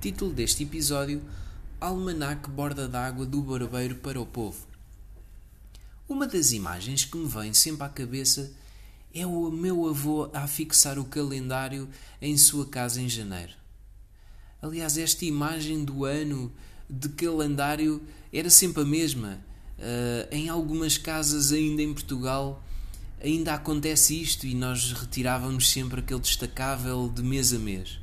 Título deste episódio: Almanac Borda d'Água do Barbeiro para o Povo. Uma das imagens que me vem sempre à cabeça é o meu avô a fixar o calendário em sua casa em janeiro. Aliás, esta imagem do ano de calendário era sempre a mesma. Uh, em algumas casas ainda em Portugal ainda acontece isto e nós retirávamos sempre aquele destacável de mês a mês.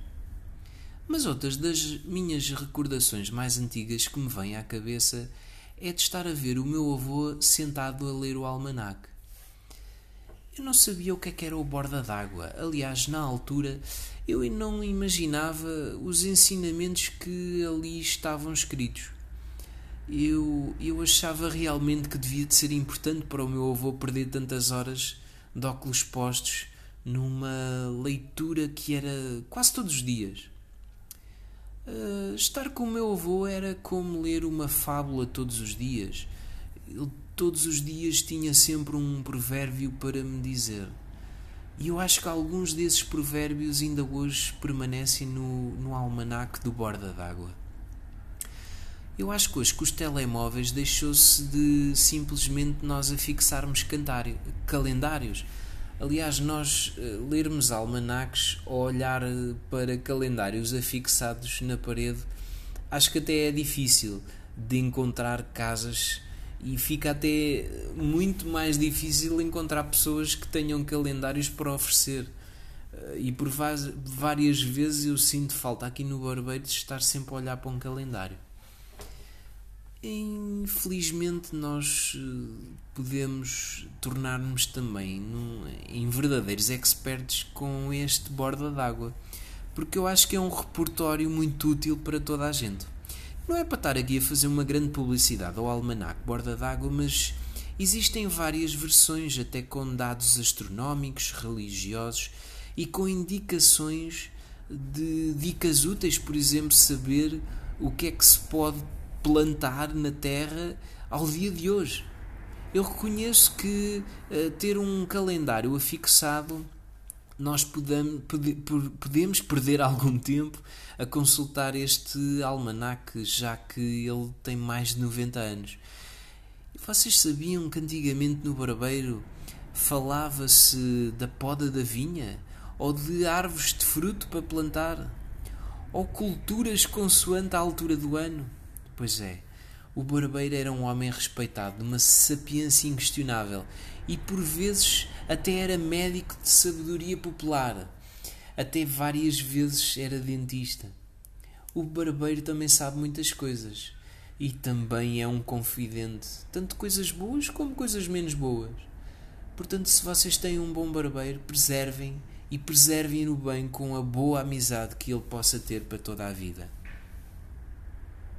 Mas outras das minhas recordações mais antigas que me vêm à cabeça é de estar a ver o meu avô sentado a ler o almanac. Eu não sabia o que, é que era o borda d'água. Aliás, na altura, eu não imaginava os ensinamentos que ali estavam escritos. Eu, eu achava realmente que devia de ser importante para o meu avô perder tantas horas de óculos postos numa leitura que era quase todos os dias. Uh, estar com o meu avô era como ler uma fábula todos os dias. Ele todos os dias tinha sempre um provérbio para me dizer. E eu acho que alguns desses provérbios ainda hoje permanecem no, no almanac do Borda d'Água. Eu acho que hoje com os telemóveis deixou-se de simplesmente nós afixarmos calendários Aliás, nós uh, lermos almanacs ou olhar uh, para calendários afixados na parede, acho que até é difícil de encontrar casas e fica até muito mais difícil encontrar pessoas que tenham calendários para oferecer. E por várias vezes eu sinto falta aqui no barbeiro de estar sempre a olhar para um calendário. Infelizmente, nós eh, podemos tornar-nos também num, em verdadeiros experts com este borda d'água, porque eu acho que é um repertório muito útil para toda a gente. Não é para estar aqui a fazer uma grande publicidade ao almanac borda d'água, mas existem várias versões, até com dados astronómicos, religiosos e com indicações de dicas úteis, por exemplo, saber o que é que se pode plantar na terra ao dia de hoje. Eu reconheço que uh, ter um calendário afixado nós podemos, podemos perder algum tempo a consultar este almanac, já que ele tem mais de 90 anos. Vocês sabiam que antigamente no barbeiro falava-se da poda da vinha? Ou de árvores de fruto para plantar? Ou culturas consoante a altura do ano? Pois é, o barbeiro era um homem respeitado, de uma sapiência inquestionável e por vezes até era médico de sabedoria popular. Até várias vezes era dentista. O barbeiro também sabe muitas coisas e também é um confidente, tanto coisas boas como coisas menos boas. Portanto, se vocês têm um bom barbeiro, preservem e preservem-no bem com a boa amizade que ele possa ter para toda a vida.